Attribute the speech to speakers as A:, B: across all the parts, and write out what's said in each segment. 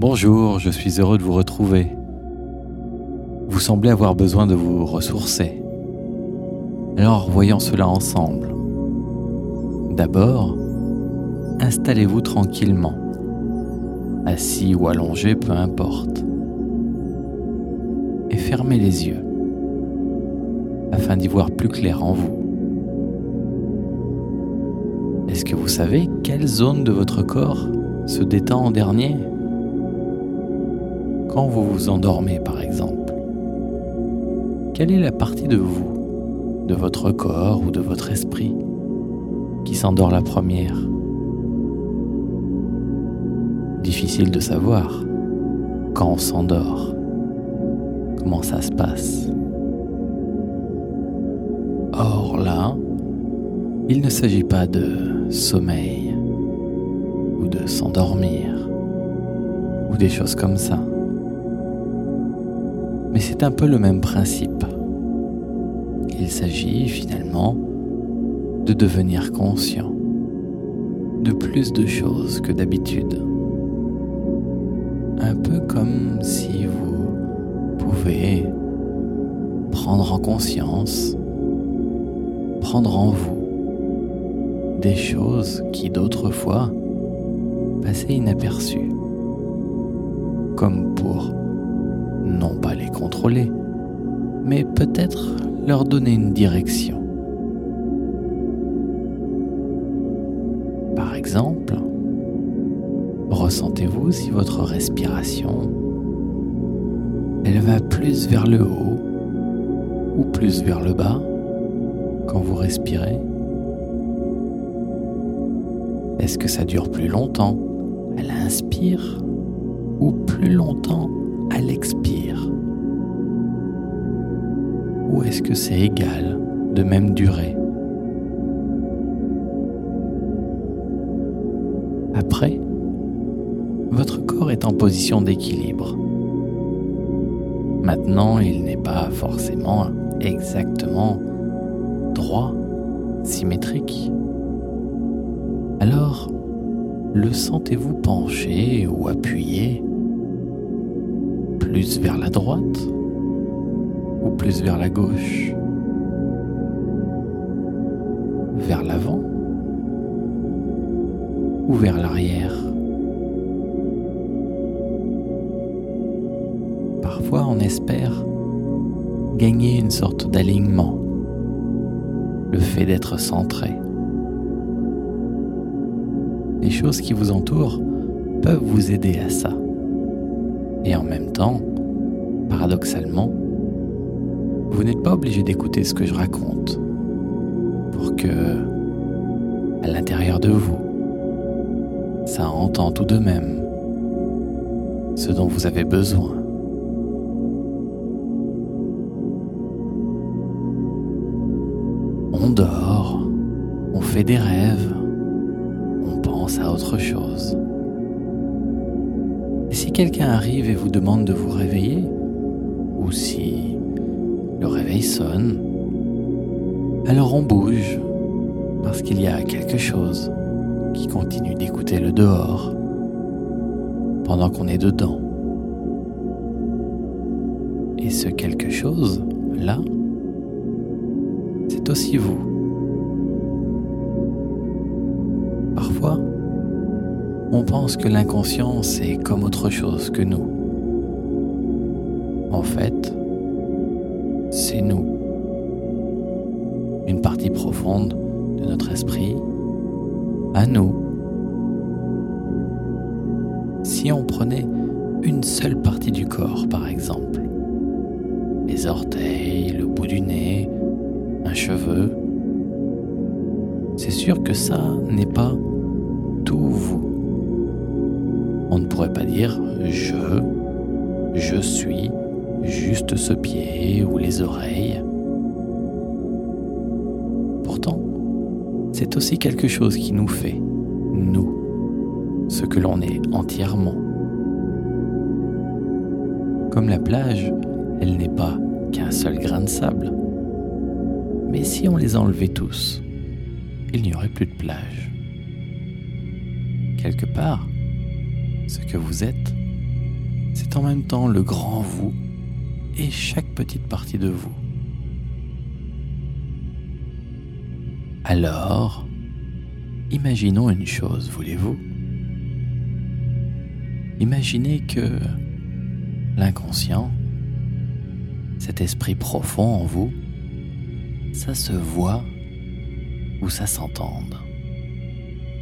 A: Bonjour, je suis heureux de vous retrouver. Vous semblez avoir besoin de vous ressourcer. Alors voyons cela ensemble. D'abord, installez-vous tranquillement, assis ou allongé, peu importe, et fermez les yeux afin d'y voir plus clair en vous. Est-ce que vous savez quelle zone de votre corps se détend en dernier? Quand vous vous endormez par exemple, quelle est la partie de vous, de votre corps ou de votre esprit qui s'endort la première? Difficile de savoir quand on s'endort, comment ça se passe. Or là, il ne s'agit pas de sommeil ou de s'endormir ou des choses comme ça. Mais c'est un peu le même principe. Il s'agit finalement de devenir conscient de plus de choses que d'habitude. Un peu comme si vous pouvez prendre en conscience, prendre en vous des choses qui d'autrefois passaient inaperçues, comme pour non pas les contrôler, mais peut-être leur donner une direction. Par exemple, ressentez-vous si votre respiration, elle va plus vers le haut ou plus vers le bas quand vous respirez? Est-ce que ça dure plus longtemps? À l'inspire ou plus longtemps à l'expire Ou est-ce que c'est égal, de même durée? Après, votre corps est en position d'équilibre. Maintenant, il n'est pas forcément exactement droit, symétrique. Alors, le sentez-vous penché ou appuyé? Plus vers la droite ou plus vers la gauche? Vers l'avant ou vers l'arrière? Parfois on espère gagner une sorte d'alignement, le fait d'être centré. Les choses qui vous entourent peuvent vous aider à ça. Et en même temps, paradoxalement, vous n'êtes pas obligé d'écouter ce que je raconte pour que, à l'intérieur de vous, ça entend tout de même ce dont vous avez besoin. On dort, on fait des rêves, à autre chose. Et si quelqu'un arrive et vous demande de vous réveiller, sonne, alors on bouge, parce qu'il y a quelque chose qui continue d'écouter le dehors, pendant qu'on est dedans. Et ce quelque chose, là, c'est aussi vous. Parfois, on pense que l'inconscient, c'est comme autre chose que nous. En fait, c'est nous. Une partie profonde de notre esprit, à nous. Si on prenait une seule partie du corps, par exemple, les orteils, le bout du nez, un cheveu, c'est sûr que ça n'est pas tout vous. On ne pourrait pas dire je, je suis juste ce pied ou les oreilles. Pourtant, c'est aussi quelque chose qui nous fait, nous, ce que l'on est entièrement. Comme la plage, elle n'est pas qu'un seul grain de sable. Mais si on les enlevait tous, il n'y aurait plus de plage. Quelque part, ce que vous êtes, c'est en même temps le grand vous et chaque petite partie de vous. Alors, imaginons une chose, voulez-vous? Imaginez que l'inconscient, cet esprit profond en vous, ça se voit ou ça s'entende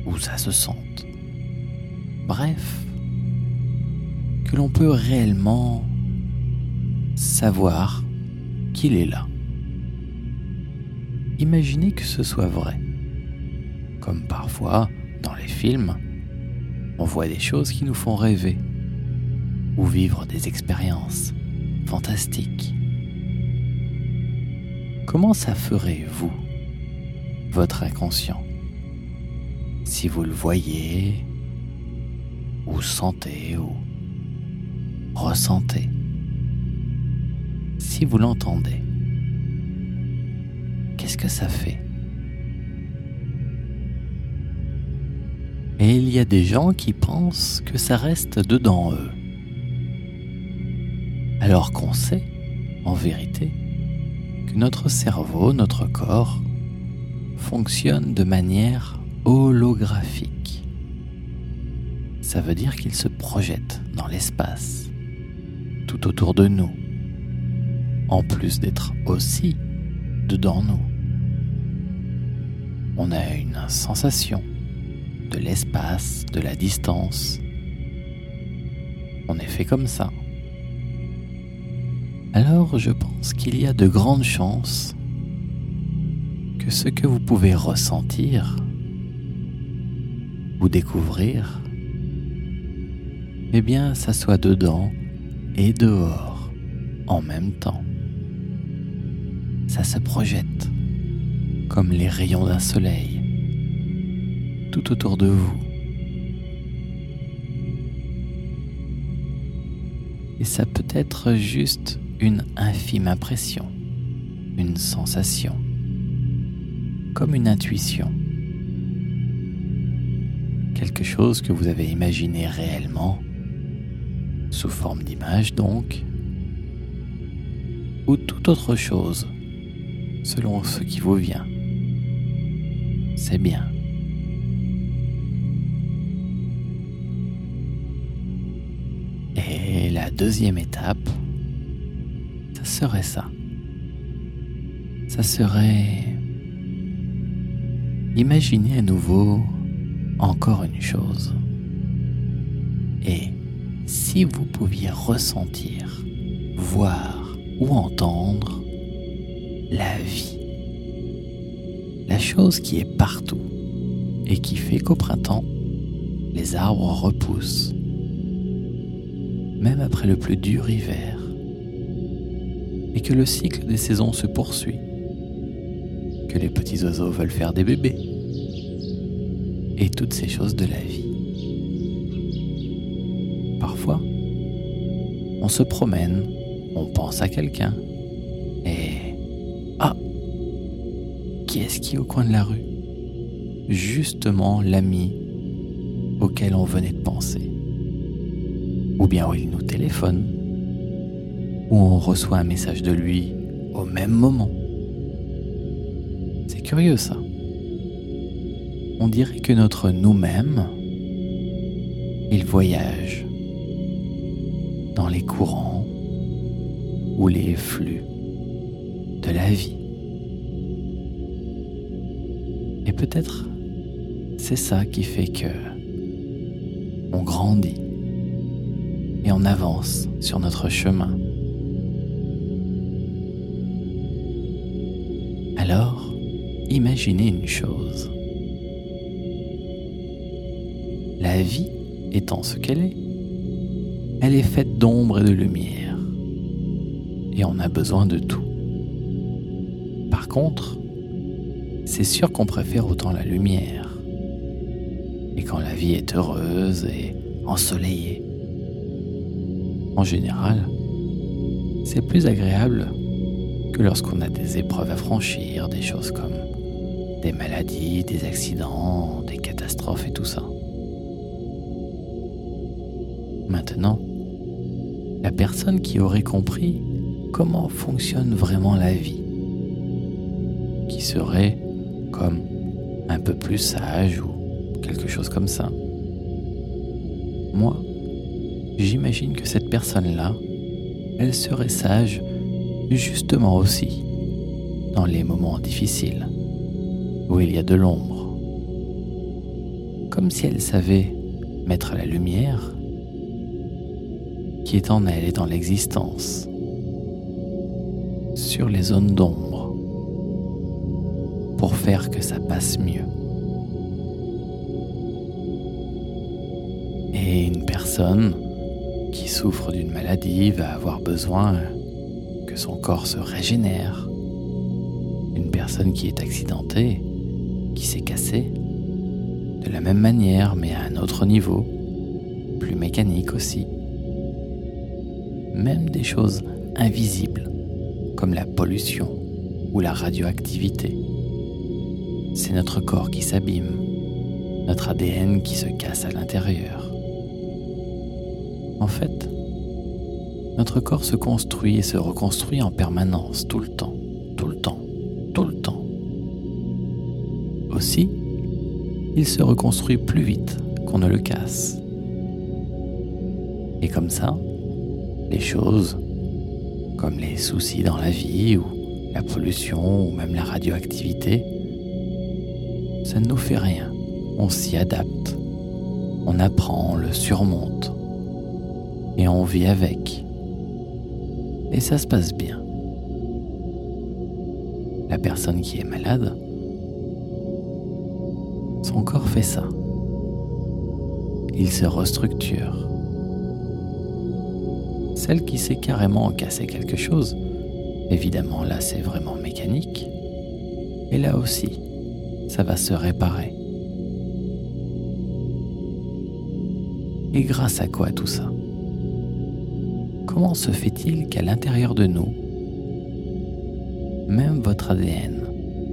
A: ou ça se sente. Bref, que l'on peut réellement savoir qu'il est là. Imaginez que ce soit vrai. Comme parfois, dans les films, on voit des choses qui nous font rêver ou vivre des expériences fantastiques. Comment ça ferait, vous, votre inconscient, si vous le voyez ou sentez ou ressentez, si vous l'entendez, qu'est-ce que ça fait? Et il y a des gens qui pensent que ça reste dedans eux. Alors qu'on sait, en vérité, que notre cerveau, notre corps, fonctionne de manière holographique. Ça veut dire qu'il se projette dans l'espace, tout autour de nous, en plus d'être aussi dedans nous. On a une sensation de l'espace, de la distance. On est fait comme ça. Alors je pense qu'il y a de grandes chances que ce que vous pouvez ressentir ou découvrir, eh bien, ça soit dedans et dehors en même temps. Ça se projette comme les rayons d'un soleil tout autour de vous. Et ça peut être juste une infime impression, une sensation, comme une intuition. Quelque chose que vous avez imaginé réellement, sous forme d'image donc, ou toute autre chose, selon ce qui vous vient. C'est bien. Et la deuxième étape, ça serait ça. Ça serait imaginer à nouveau encore une chose. Et si vous pouviez ressentir, voir ou entendre la vie, la chose qui est partout et qui fait qu'au printemps, les arbres repoussent, même après le plus dur hiver, et que le cycle des saisons se poursuit, que les petits oiseaux veulent faire des bébés, et toutes ces choses de la vie. Parfois, on se promène, on pense à quelqu'un, Au coin de la rue Justement l'ami auquel on venait de penser. Ou bien où il nous téléphone, ou on reçoit un message de lui au même moment. C'est curieux ça on dirait que notre nous-mêmes, il voyage dans les courants ou les flux de la vie. Et peut-être c'est ça qui fait que on grandit et on avance sur notre chemin. Alors, imaginez une chose. La vie étant ce qu'elle est, elle est faite d'ombre et de lumière. Et on a besoin de tout. Par contre, c'est sûr qu'on préfère autant la lumière. Et quand la vie est heureuse et ensoleillée, en général, c'est plus agréable que lorsqu'on a des épreuves à franchir, des choses comme des maladies, des accidents, des catastrophes et tout ça. Maintenant, La personne qui aurait compris comment fonctionne vraiment la vie, qui serait un peu plus sage ou quelque chose comme ça. Moi, j'imagine que cette personne-là, elle serait sage justement aussi dans les moments difficiles où il y a de l'ombre. Comme si elle savait mettre la lumière qui est en elle et dans l'existence sur les zones d'ombre pour faire que ça passe mieux. Et une personne qui souffre d'une maladie va avoir besoin que son corps se régénère. Une personne qui est accidentée, qui s'est cassée, de la même manière mais à un autre niveau, plus mécanique aussi. Même des choses invisibles comme la pollution ou la radioactivité. C'est notre corps qui s'abîme, notre ADN qui se casse à l'intérieur. En fait, notre corps se construit et se reconstruit en permanence, tout le temps, tout le temps, tout le temps. Aussi, il se reconstruit plus vite qu'on ne le casse. Et comme ça, les choses, comme les soucis dans la vie ou la pollution ou même la radioactivité, ça ne nous fait rien. On s'y adapte, on apprend, on le surmonte et on vit avec. Et ça se passe bien. La personne qui est malade, son corps fait ça. Il se restructure. Celle qui s'est carrément cassé quelque chose, évidemment là c'est vraiment mécanique, et là aussi, ça va se réparer. Et grâce à quoi tout ça? Comment se fait-il qu'à l'intérieur de nous, même votre ADN,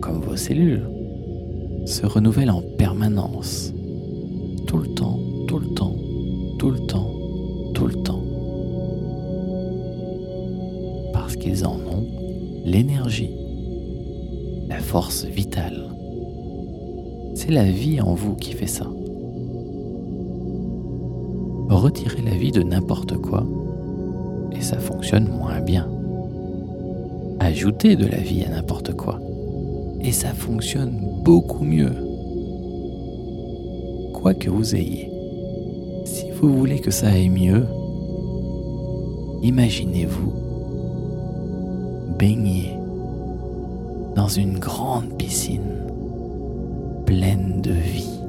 A: comme vos cellules, se renouvelle en permanence, tout le temps, tout le temps, tout le temps, tout le temps Parce qu'ils en ont l'énergie, la force vitale. C'est la vie en vous qui fait ça. Retirez la vie de n'importe quoi et ça fonctionne moins bien. Ajoutez de la vie à n'importe quoi et ça fonctionne beaucoup mieux. Quoi que vous ayez, si vous voulez que ça aille mieux, imaginez-vous baigner dans une grande piscine pleine de vie.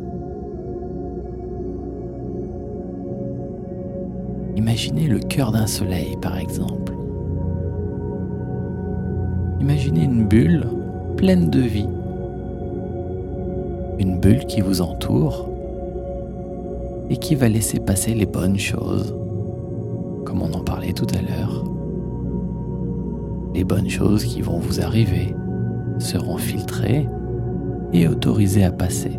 A: Imaginez le cœur d'un soleil, par exemple. Imaginez une bulle pleine de vie. Une bulle qui vous entoure et qui va laisser passer les bonnes choses, comme on en parlait tout à l'heure. Les bonnes choses qui vont vous arriver seront filtrées et autorisées à passer.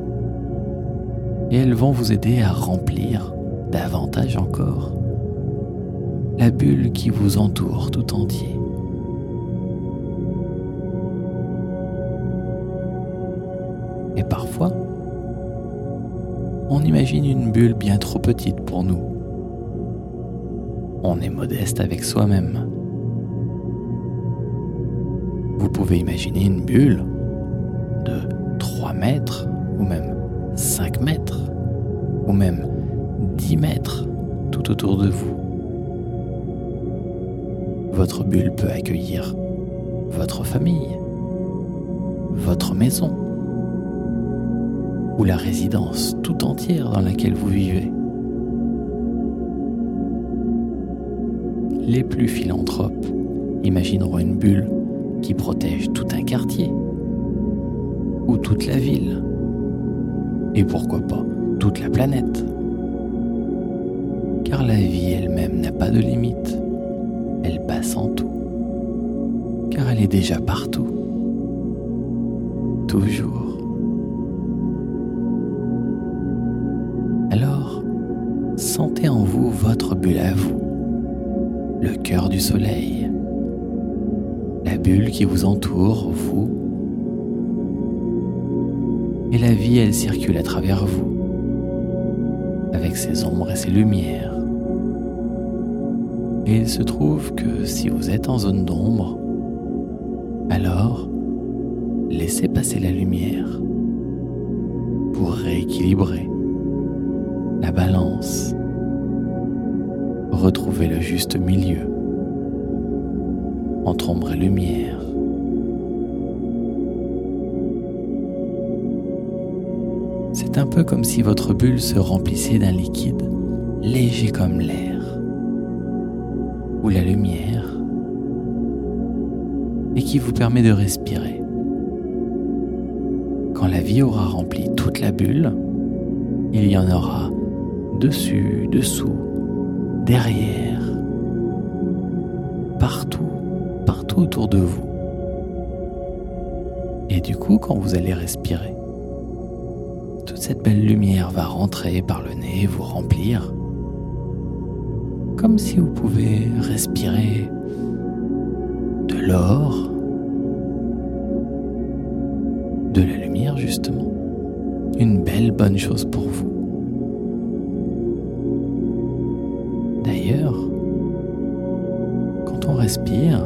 A: Et elles vont vous aider à remplir davantage encore la bulle qui vous entoure tout entier. Et parfois, on imagine une bulle bien trop petite pour nous. On est modeste avec soi-même. Vous pouvez imaginer une bulle de 3 mètres ou même 5 mètres ou même 10 mètres tout autour de vous. Votre bulle peut accueillir votre famille, votre maison, ou la résidence tout entière dans laquelle vous vivez. Les plus philanthropes imagineront une bulle qui protège tout un quartier ou toute la ville et pourquoi pas toute la planète. Car la vie elle-même n'a pas de limite, elle passe en tout, car elle est déjà partout, toujours. Sentez en vous votre bulle à vous. le cœur du soleil, la bulle qui vous entoure, vous, et la vie, elle circule à travers vous, avec ses ombres et ses lumières. Et il se trouve que si vous êtes en zone d'ombre, alors laissez passer la lumière pour rééquilibrer la balance, retrouver le juste milieu entre ombre et lumière. C'est un peu comme si votre bulle se remplissait d'un liquide léger comme l'air ou la lumière et qui vous permet de respirer. Quand la vie aura rempli toute la bulle, il y en aura dessus, dessous, derrière, partout, partout autour de vous. Et du coup, quand vous allez respirer, cette belle lumière va rentrer par le nez et vous remplir, comme si vous pouvez respirer de l'or, de la lumière justement. Une belle bonne chose pour vous. D'ailleurs, quand on respire,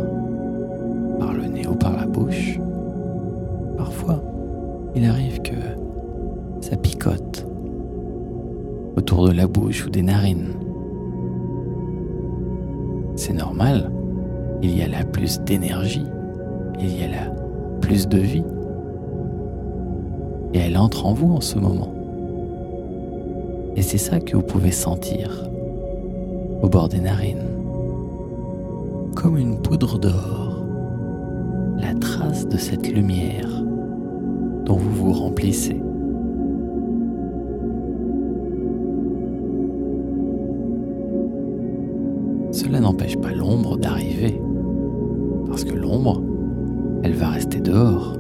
A: par le nez ou par la bouche, parfois il arrive autour de la bouche ou des narines. C'est normal, il y a là plus d'énergie, il y a là plus de vie. Et elle entre en vous en ce moment. Et c'est ça que vous pouvez sentir au bord des narines, comme une poudre d'or, la trace de cette lumière dont vous vous remplissez. N'empêche pas l'ombre d'arriver parce que l'ombre, elle va rester dehors.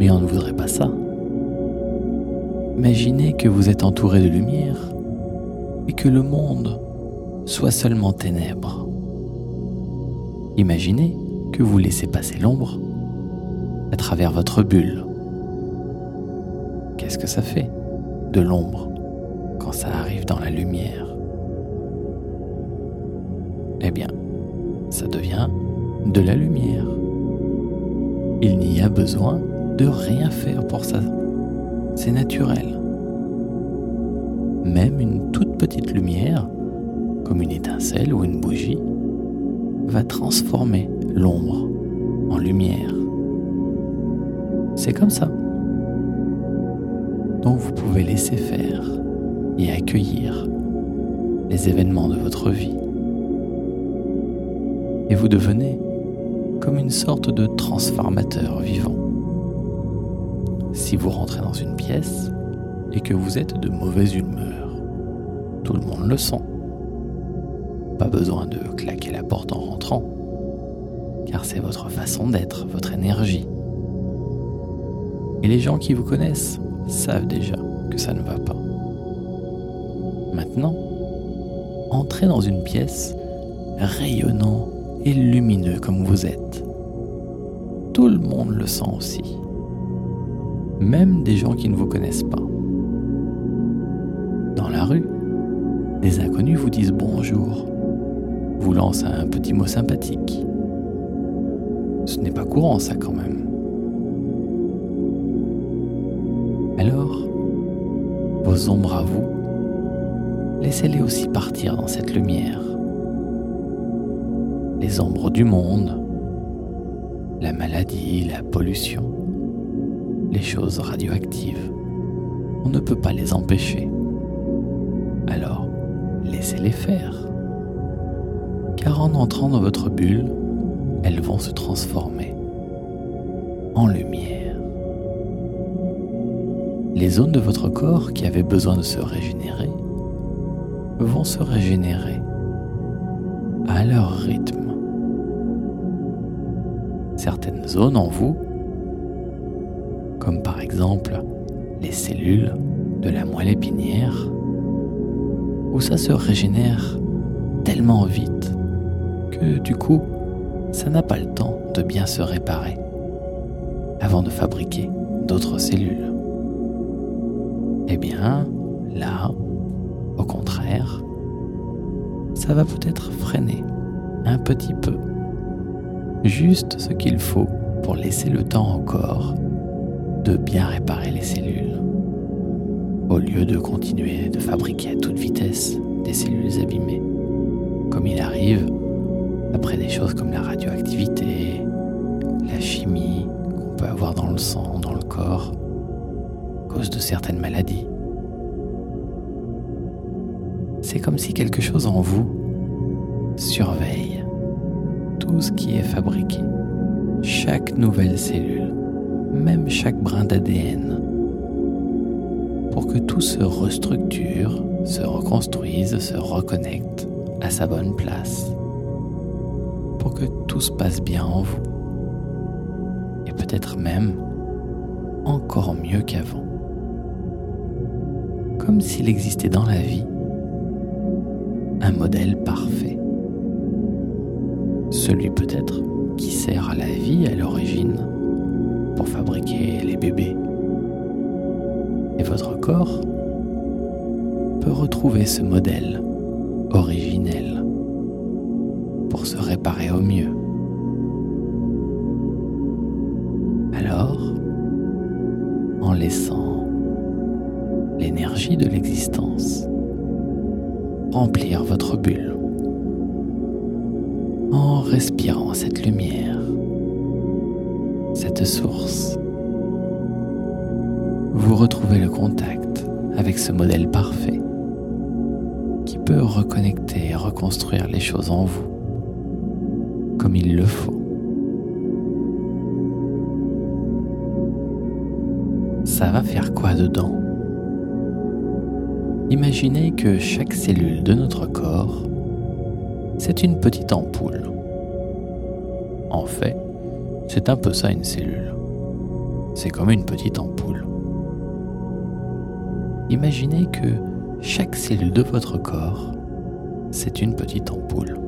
A: Mais on ne voudrait pas ça. Imaginez que vous êtes entouré de lumière et que le monde soit seulement ténèbres. Imaginez que vous laissez passer l'ombre à travers votre bulle. Qu'est-ce que ça fait de l'ombre quand ça arrive dans la lumière? Eh bien, ça devient de la lumière. Il n'y a besoin de rien faire pour ça. C'est naturel. Même une toute petite lumière, comme une étincelle ou une bougie, va transformer l'ombre en lumière. C'est comme ça. Donc vous pouvez laisser faire et accueillir les événements de votre vie et vous devenez comme une sorte de transformateur vivant. Si vous rentrez dans une pièce et que vous êtes de mauvaise humeur, tout le monde le sent. Pas besoin de claquer la porte en rentrant, car c'est votre façon d'être, votre énergie. Et les gens qui vous connaissent savent déjà que ça ne va pas. Maintenant, entrez dans une pièce rayonnant et lumineux comme vous êtes. Tout le monde le sent aussi. Même des gens qui ne vous connaissent pas. Dans la rue, des inconnus vous disent bonjour, vous lancent un petit mot sympathique. Ce n'est pas courant ça quand même. Alors, vos ombres à vous, laissez-les aussi partir dans cette lumière les ombres du monde, la maladie, la pollution, les choses radioactives. On ne peut pas les empêcher. Alors, laissez-les faire. Car en entrant dans votre bulle, elles vont se transformer en lumière. Les zones de votre corps qui avaient besoin de se régénérer vont se régénérer à leur rythme certaines zones en vous, comme par exemple les cellules de la moelle épinière, où ça se régénère tellement vite que du coup, ça n'a pas le temps de bien se réparer avant de fabriquer d'autres cellules. Eh bien, là, au contraire, ça va peut-être freiner un petit peu, juste ce qu'il faut pour laisser le temps encore de bien réparer les cellules, au lieu de continuer de fabriquer à toute vitesse des cellules abîmées, comme il arrive après des choses comme la radioactivité, la chimie qu'on peut avoir dans le sang, dans le corps, à cause de certaines maladies. C'est comme si quelque chose en vous surveille qui est fabriqué, chaque nouvelle cellule, même chaque brin d'ADN, pour que tout se restructure, se reconstruise, se reconnecte à sa bonne place pour que tout se passe bien en vous. Et peut-être même encore mieux qu'avant. Comme s'il existait dans la vie un modèle parfait. Celui peut-être qui sert à la vie à l'origine pour fabriquer les bébés. Et votre corps peut retrouver ce modèle originel pour se réparer au mieux. Modèle parfait qui peut reconnecter et reconstruire les choses en vous comme il le faut. Ça va faire quoi dedans? Imaginez que chaque cellule de notre corps, c'est une petite ampoule. En fait, c'est un peu ça une cellule. C'est comme une petite ampoule. Imaginez que chaque cellule de votre corps, c'est une petite ampoule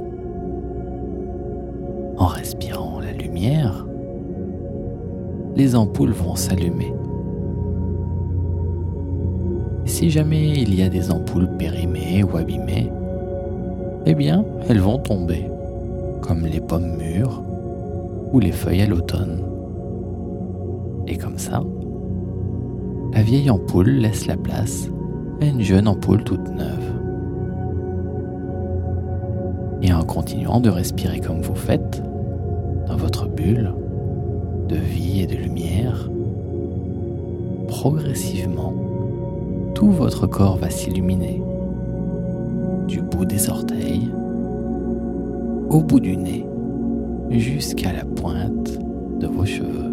A: en respirant la lumière, les ampoules vont s'allumer. Si jamais il y a des ampoules périmées ou abîmées, eh bien, elles vont tomber, comme les pommes mûres ou les feuilles à l'automne. Et comme ça, la vieille ampoule laisse la place à une jeune ampoule toute neuve. Et en continuant de respirer comme vous faites, dans votre bulle de vie et de lumière, progressivement, tout votre corps va s'illuminer, du bout des orteils au bout du nez, jusqu'à la pointe de vos cheveux,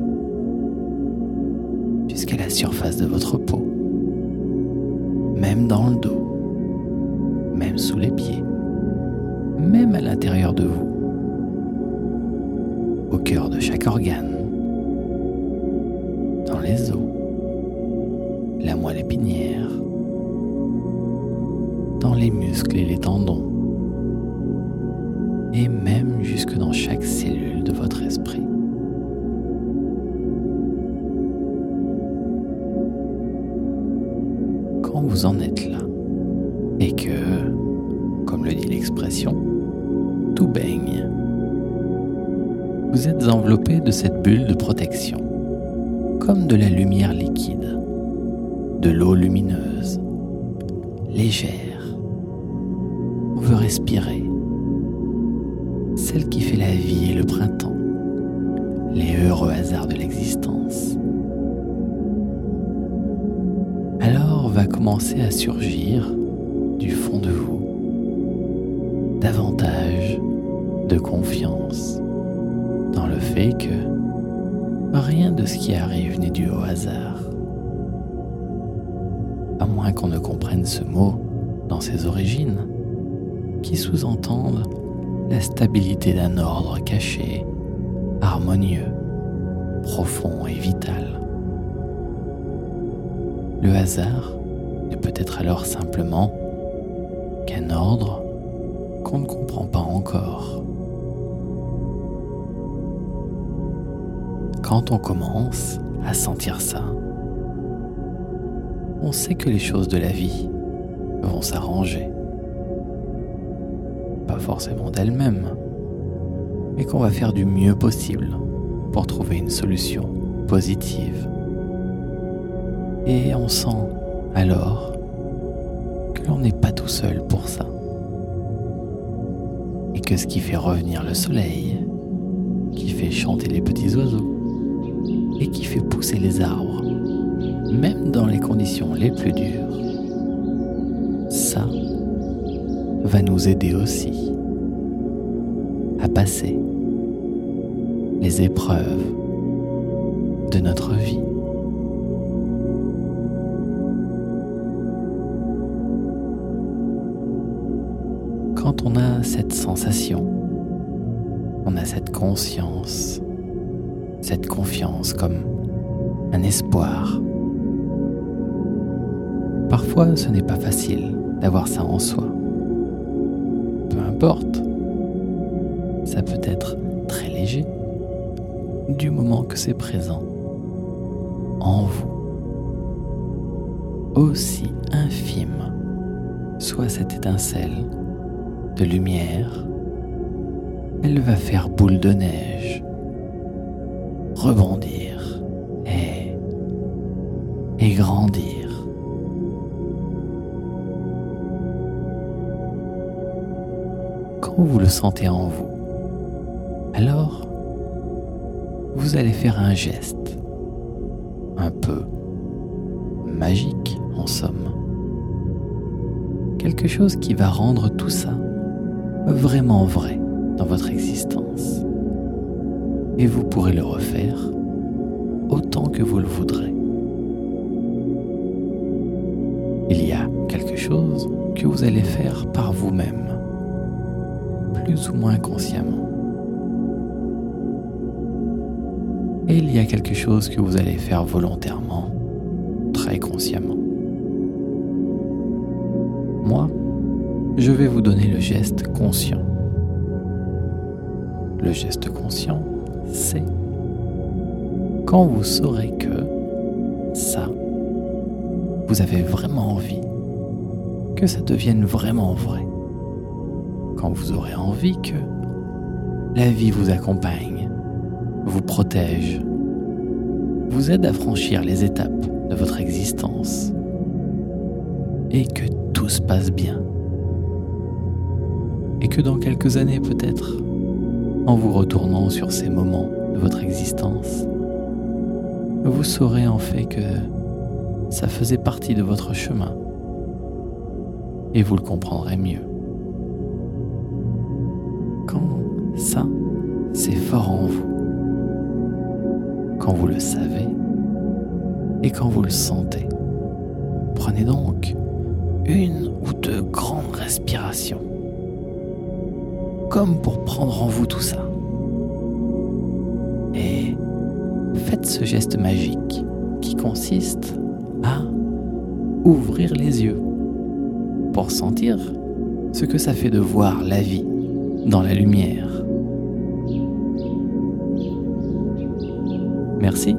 A: jusqu'à la surface de votre peau, même dans le dos, même sous les pieds, même à l'intérieur de vous. Au cœur de chaque organe, dans les os, la moelle épinière, dans les muscles et les tendons, et même jusque dans chaque cellule de votre esprit. En êtes là, et que, comme le dit l'expression, tout baigne vous êtes enveloppé de cette bulle de protection, comme de la lumière liquide, de l'eau lumineuse, légère. On veut respirer, celle qui fait la vie et le printemps, les heureux hasards de l'existence. À surgir du fond de vous davantage de confiance dans le fait que rien de ce qui arrive n'est dû au hasard. À moins qu'on ne comprenne ce mot dans ses origines, qui sous-entendent la stabilité d'un ordre caché, harmonieux, profond et vital. Le hasard ne peut être alors simplement qu'un ordre qu'on ne comprend pas encore. Quand on commence à sentir ça, on sait que les choses de la vie vont s'arranger. Pas forcément d'elles-mêmes, mais qu'on va faire du mieux possible pour trouver une solution positive. Et on sent alors que l'on n'est pas tout seul pour ça. Et que ce qui fait revenir le soleil, qui fait chanter les petits oiseaux, et qui fait pousser les arbres, même dans les conditions les plus dures, ça va nous aider aussi à passer les épreuves de notre vie. On a cette sensation, on a cette conscience, cette confiance comme un espoir. Parfois ce n'est pas facile d'avoir ça en soi. Peu importe, ça peut être très léger du moment que c'est présent en vous. Aussi infime soit cette étincelle de lumière, elle va faire boule de neige, rebondir et, et grandir. Quand vous le sentez en vous, alors vous allez faire un geste un peu magique en somme. Quelque chose qui va rendre tout ça vraiment vrai dans votre existence. Et vous pourrez le refaire autant que vous le voudrez. Il y a quelque chose que vous allez faire par vous-même, plus ou moins consciemment. Et il y a quelque chose que vous allez faire volontairement, très consciemment. Je vais vous donner le geste conscient. Le geste conscient, c'est quand vous saurez que ça, vous avez vraiment envie que ça devienne vraiment vrai. Quand vous aurez envie que la vie vous accompagne, vous protège, vous aide à franchir les étapes de votre existence et que tout se passe bien. Et que dans quelques années peut-être, en vous retournant sur ces moments de votre existence, vous saurez en fait que ça faisait partie de votre chemin et vous le comprendrez mieux. Quand ça, c'est fort en vous, quand vous le savez et quand vous le sentez. Prenez donc une ou deux grandes respirations, comme pour prendre en vous tout ça. Et faites ce geste magique qui consiste à ouvrir les yeux pour sentir ce que ça fait de voir la vie dans la lumière. Merci